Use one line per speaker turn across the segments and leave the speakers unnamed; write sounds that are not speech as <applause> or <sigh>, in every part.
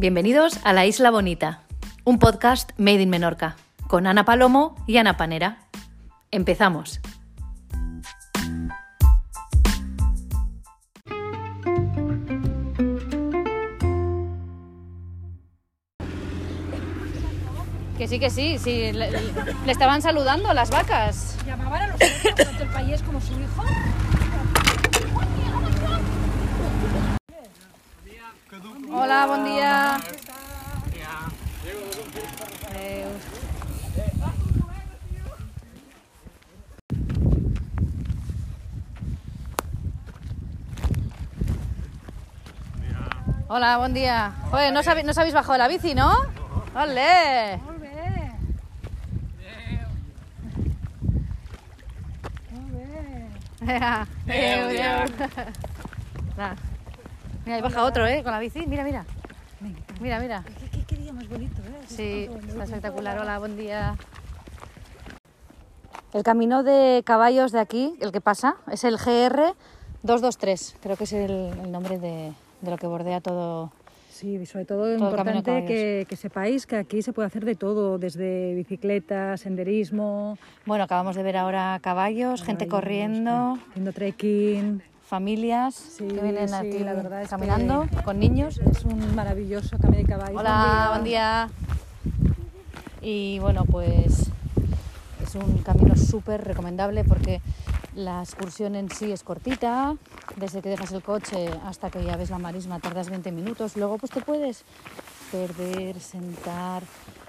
Bienvenidos a La Isla Bonita, un podcast made in Menorca, con Ana Palomo y Ana Panera. Empezamos. Que sí, que sí, sí. Le, estaban saludando las vacas.
Llamaban a los <coughs> tanto el país como su hijo.
Hola, buen día. Adéu. Hola, buen día. Joder, ¿no, no os habéis bajado de la bici, ¿no? Va. Mira, ahí baja otro, ¿eh? Con la bici. Mira, mira. Mira, mira.
¿Qué, qué, qué día más bonito, ¿eh?
Sí, está espectacular. Hola, buen día. El camino de caballos de aquí, el que pasa, es el GR 223. Creo que es el, el nombre de, de lo que bordea todo.
Sí, sobre todo,
Todo
importante que, que sepáis que aquí se puede hacer de todo, desde bicicleta, senderismo,
Bueno, acabamos de ver ahora caballos, gente corriendo,
haciendo trekking.
familias
Sí,
que vienen
sí,
aquí
la verdad es que-
caminando con niños.
Es un maravilloso camino de caballos.
Hola, buen día. Y bueno, pues es un camino súper recomendable porque la excursión en sí es cortita. Desde que dejas el coche hasta que ya ves la marisma tardas 20 minutos. Luego pues te puedes perder, sentar,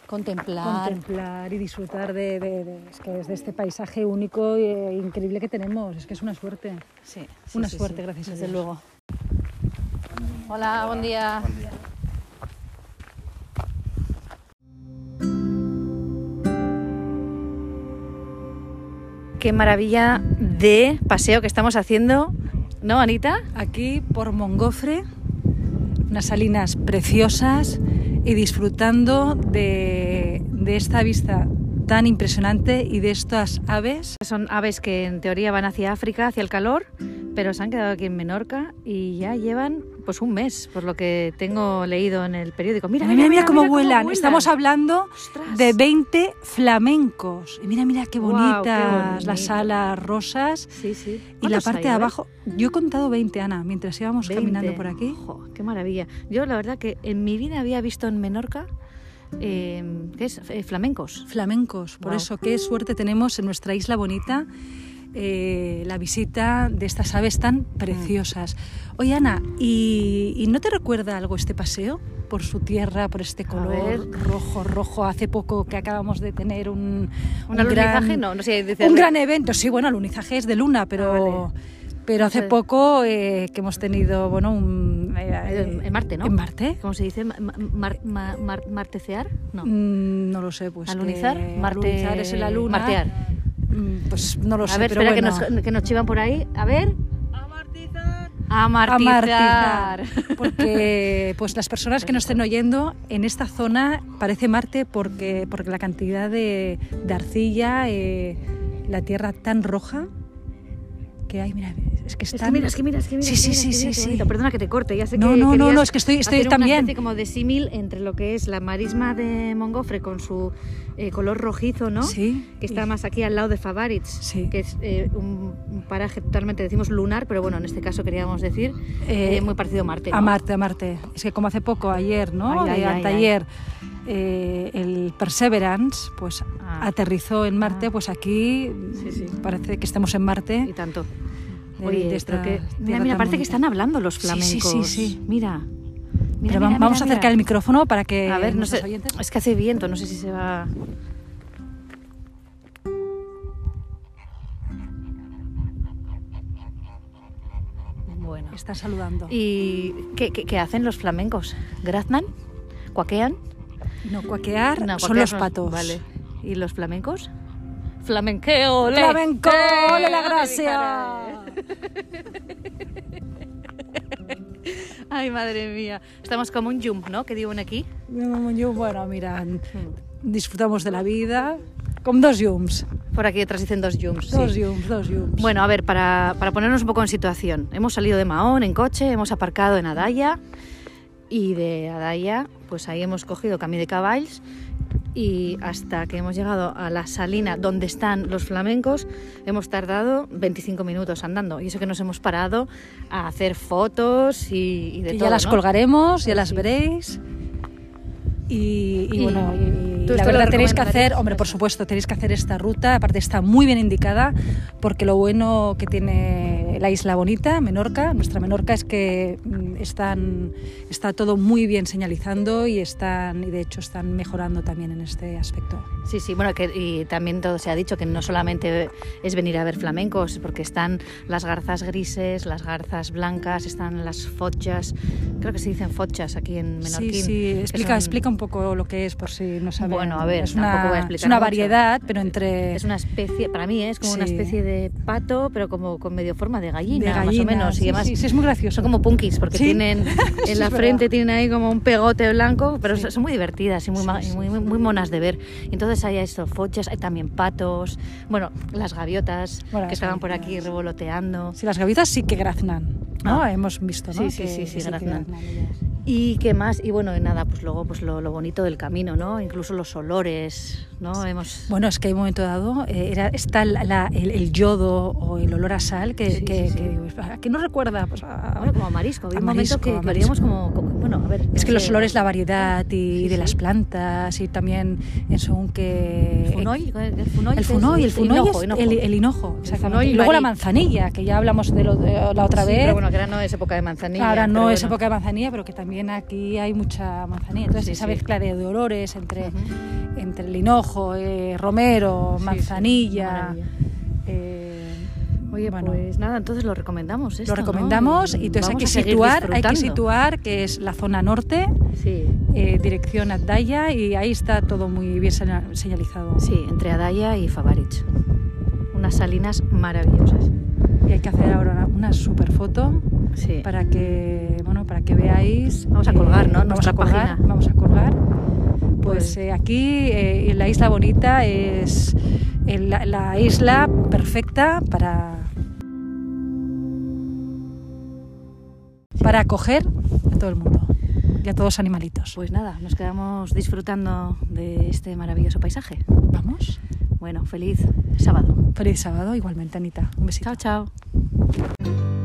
contemplar.
Contemplar y disfrutar de, de- de- es que es de este paisaje único e increíble que tenemos. Es que es una suerte.
Sí,
Una suerte, gracias a
Desde
Dios.
luego. Hola, buen día. Qué maravilla de paseo que estamos haciendo, ¿no, Anita?
Aquí por Mongofre, unas salinas preciosas y disfrutando de, de esta vista tan impresionante y de estas aves.
Son aves que en teoría van hacia África, hacia el calor, pero se han quedado aquí en Menorca y ya llevan pues un mes, por lo que tengo leído en el periódico. Mira,
Mira, mira, mira cómo vuelan. Estamos hablando
Ostras.
de 20 flamencos. Y mira, mira qué bonitas las alas rosas.
Sí, sí.
Y la
¿Cuántos
parte
hay?
de abajo, yo he contado 20, Ana, mientras íbamos
20.
caminando por aquí.
Qué maravilla. Yo la verdad que en mi vida había visto en Menorca, eh, ¿qué es? Eh, flamencos.
Flamencos, por eso qué suerte tenemos en nuestra isla bonita eh, la visita de estas aves tan preciosas. Oye Ana, ¿y, y no te recuerda algo este paseo? Por su tierra, por este color rojo, rojo. Hace poco que acabamos de tener un,
¿Un
un gran,
alunizaje? No, no sé.
Un gran evento. Sí, bueno, alunizaje es de luna, pero,
Ah, vale.
pero hace poco eh, que hemos tenido, bueno, un... eh,
En, Marte, ¿no?
¿En Marte?
¿Cómo se dice? Ma- ma- mar- ma- mar- ¿Martecear? No.
Mm, no lo sé, pues.
¿Alunizar?
que
Marte...
alunizar es en la luna.
Martear.
Mm, Pues no lo
A
sé,
ver,
pero
espera
bueno.
que, nos, que nos chivan por ahí. A ver. Amartizar.
Amartizar. Porque pues las personas que nos estén oyendo en esta zona parece Marte porque, porque la cantidad de, de arcilla, eh, la tierra tan roja que hay, mira, es que
Es
están...
que mira, es que mira, es que mira.
Sí,
es que
sí,
mira,
sí, sí,
qué
sí.
bonito. Perdona que te corte, ya sé
No,
que
no, no, no, es que estoy- estoy también.
una como de símil entre lo que es la marisma de Mongofre con su eh, color rojizo, ¿no?
Sí.
Que está más aquí al lado de Favaritz,
Sí.
que es eh, un, un paraje totalmente, decimos lunar, pero bueno, en este caso queríamos decir
Eh,
eh, muy parecido a Marte. ¿no?
A Marte, a Marte. Es que como hace poco, ayer, ¿no?
Ay, ay,
Eh,
ay,
eh, el Perseverance, pues
Ah.
aterrizó en Marte,
Ah.
pues aquí
Sí, sí.
parece que estemos en Marte.
Y tanto.
De-
Oye,
de
pero
esta
que-
tierra
mira, mira, parece que están hablando los
Sí, sí,
flamencos.
sí, sí.
Mira.
Pero vamos
mira,
a acercar
mira.
el micrófono para que
A ver, no sé,
oyentes...
es que hace viento, no sé si se va... Bueno.
Está saludando.
¿Y qué, qué- qué hacen los flamencos? ¿Graznan? ¿Cuaquean?
No, cuaquear
No,
son
cuaquear
los
no-
patos.
Vale. ¿Y los flamencos? Flamenqueo.
¡Flamenco! ¡Ole la
¡Ave mi
gracia! <laughs>
Ay, madre mía. Estamos como un jump, ¿no? Que diuen aquí.
Yo, bueno, mira, disfrutamos de la vida con dos llums.
Por aquí detrás dicen dos jumps.
Dos
sí.
dos llums.
Bueno, a ver, para, para ponernos un poco en situación. Hemos salido de Mahón en coche, hemos aparcado en Adaya Y de Adaya, pues ahí hemos cogido Camí de Caballs y hasta que hemos llegado a la salina donde están los flamencos hemos tardado 25 minutos andando y eso que nos hemos parado a hacer fotos y, y de todo,
ya las
¿no?
colgaremos, ya
Sí,
las veréis. Y, y
Y
bueno, y la verdad tenéis que hacer, hombre, por supuesto, tenéis que hacer esta ruta, aparte está muy bien indicada, porque lo bueno que tiene la isla bonita, Menorca, nuestra Menorca, es que mm, están, está todo muy bien señalizando y están, y de hecho están mejorando también en este aspecto.
Sí, sí, bueno, que, y también todo se ha dicho que no solamente es venir a ver flamencos, porque están las garzas grises, las garzas blancas, están las fochas, creo que se dicen fochas aquí en Menorquín.
Sí, sí, explica,
son-
explica un poco lo que es por si no saben.
Bueno, a ver,
es
tampoco
una,
voy a
es
explicar
una
mucho.
variedad, pero entre...
Es una especie, para mí ¿eh? es como una
Sí.
especie de pato, pero como con medio forma de gallina,
de
más o
gallina,
menos.
sí,
y además
sí, sí, es muy gracioso.
son como punkis, porque
Sí.
Tienen <laughs> en la frente tienen ahí como un pegote blanco, pero
Sí.
son muy divertidas y muy,
Sí, sí,
muy, muy, muy monas de ver. Entonces hay esto, fochas, hay también patos, bueno, las gaviotas
Bueno,
que estaban por aquí revoloteando.
Sí, las gaviotas sí que graznan, ¿no?
Ah.
Hemos visto, ¿no?
Sí, sí,
Que-
sí, sí,
que
graznan. ¿Y qué más? Y bueno, nada, pues luego pues lo, lo bonito del camino, ¿no? Incluso los olores, ¿no? Hemos...
Bueno, es que hay un momento dado, eh, era, está la- la- el, el yodo o el olor a sal que,
Sí,
que,
sí, sí.
que digo, ¿a qué nos recuerda? Pues a-
Bueno, como a marisco. Había un momento
marisco,
que, que como, como- Bueno, a ver.
es que los olores, la variedad y de las plantas y también en según que...
¿El funoy? ¿El funoy?
El funoy, el funoy
hinojo,
es
hinojo.
El, el hinojo, exactamente.
y
luego la manzanilla, que ya hablamos de, lo, de la otra vez.
pero bueno, que ahora no es época de manzanilla.
Ahora no es
bueno.
época de manzanilla, pero que también aquí hay mucha manzanilla. Entonces,
Sí,
esa
sí.
mezcla de, olores entre, entre el hinojo, eh, romero, manzanilla. eh,
Oye,
bueno,
pues nada, entonces lo recomendamos esto,
lo recomendamos
¿no?
y entonces hay que situar, hay que situar que es la zona norte,
Sí,
eh, dirección Adaya y ahí está todo muy bien señal- señalizado.
sí, entre Adaya y Favarich. Unas salinas maravillosas.
Y hay que hacer ahora una, una super foto
Sí.
para que bueno para que veáis.
Vamos a colgar, ¿no?
Vamos a colgar,
página.
vamos a colgar. Pues
Pues-
eh, aquí eh, en la isla bonita es el- la, la isla perfecta para para acoger a todo el mundo y a todos los animalitos.
Pues nada, nos quedamos disfrutando de este maravilloso paisaje.
Vamos.
Bueno, feliz sábado.
Feliz sábado igualmente, Anita. Un besito.
Chao, chao.